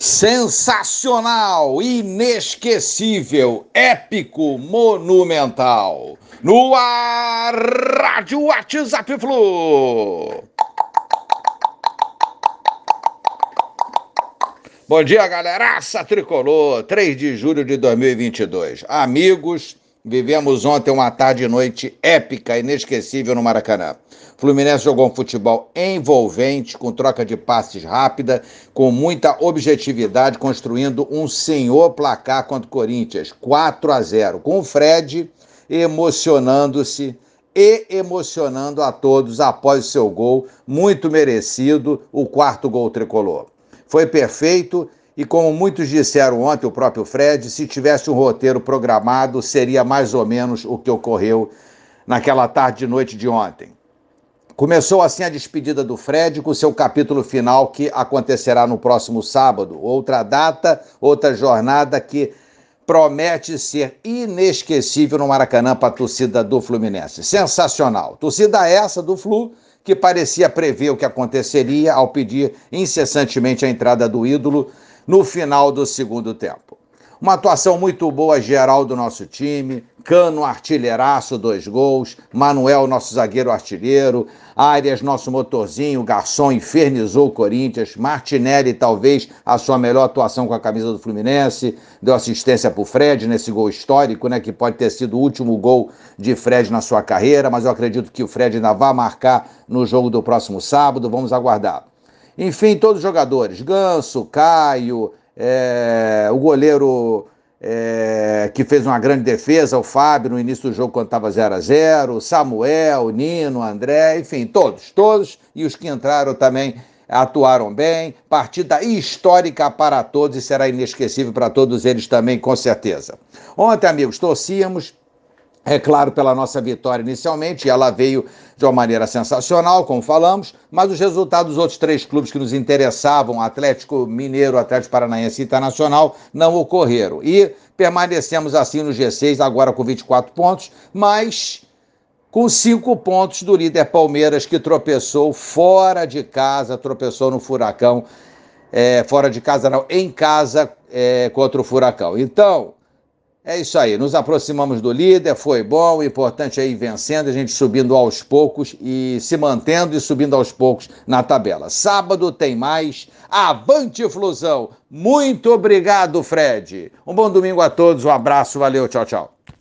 Sensacional, inesquecível, épico, monumental. No ar, Rádio WhatsApp Flu. Bom dia, galeraça tricolor, 3 de julho de 2022. Amigos, vivemos ontem uma tarde e noite épica, inesquecível no Maracanã. Fluminense jogou um futebol envolvente, com troca de passes rápida, com muita objetividade, construindo um senhor placar contra o Corinthians, 4 a 0, com o Fred emocionando-se e emocionando a todos após o seu gol, muito merecido, o quarto gol tricolor. Foi perfeito e, como muitos disseram ontem, o próprio Fred, se tivesse um roteiro programado, seria mais ou menos o que ocorreu naquela tarde e noite de ontem. Começou assim a despedida do Fred com seu capítulo final que acontecerá no próximo sábado. Outra data, outra jornada que promete ser inesquecível no Maracanã para a torcida do Fluminense. Sensacional. Torcida essa do Flu que parecia prever o que aconteceria ao pedir incessantemente a entrada do ídolo no final do segundo tempo. Uma atuação muito boa geral do nosso time. Cano, artilheiraço, dois gols. Manuel, nosso zagueiro artilheiro. Arias, nosso motorzinho. Garçom infernizou o Corinthians. Martinelli, talvez a sua melhor atuação com a camisa do Fluminense. Deu assistência para o Fred nesse gol histórico, né? Que pode ter sido o último gol de Fred na sua carreira. Mas eu acredito que o Fred ainda vai marcar no jogo do próximo sábado. Vamos aguardar. Enfim, todos os jogadores. Ganso, Caio é, o goleiro é, que fez uma grande defesa, o Fábio, no início do jogo, quando estava 0 a 0 Samuel, Nino, André, enfim, todos, todos, e os que entraram também atuaram bem. Partida histórica para todos e será inesquecível para todos eles também, com certeza. Ontem, amigos, torcíamos é claro, pela nossa vitória inicialmente, ela veio de uma maneira sensacional, como falamos, mas os resultados dos outros três clubes que nos interessavam, Atlético Mineiro, Atlético Paranaense e Internacional, não ocorreram. E permanecemos assim no G6, agora com 24 pontos, mas com cinco pontos do líder Palmeiras, que tropeçou fora de casa, tropeçou no Furacão, é, fora de casa não, em casa é, contra o Furacão. Então, é isso aí, nos aproximamos do líder, foi bom, o importante é ir vencendo, a gente subindo aos poucos e se mantendo e subindo aos poucos na tabela. Sábado tem mais, avante Flusão! Muito obrigado, Fred! Um bom domingo a todos, um abraço, valeu, tchau, tchau.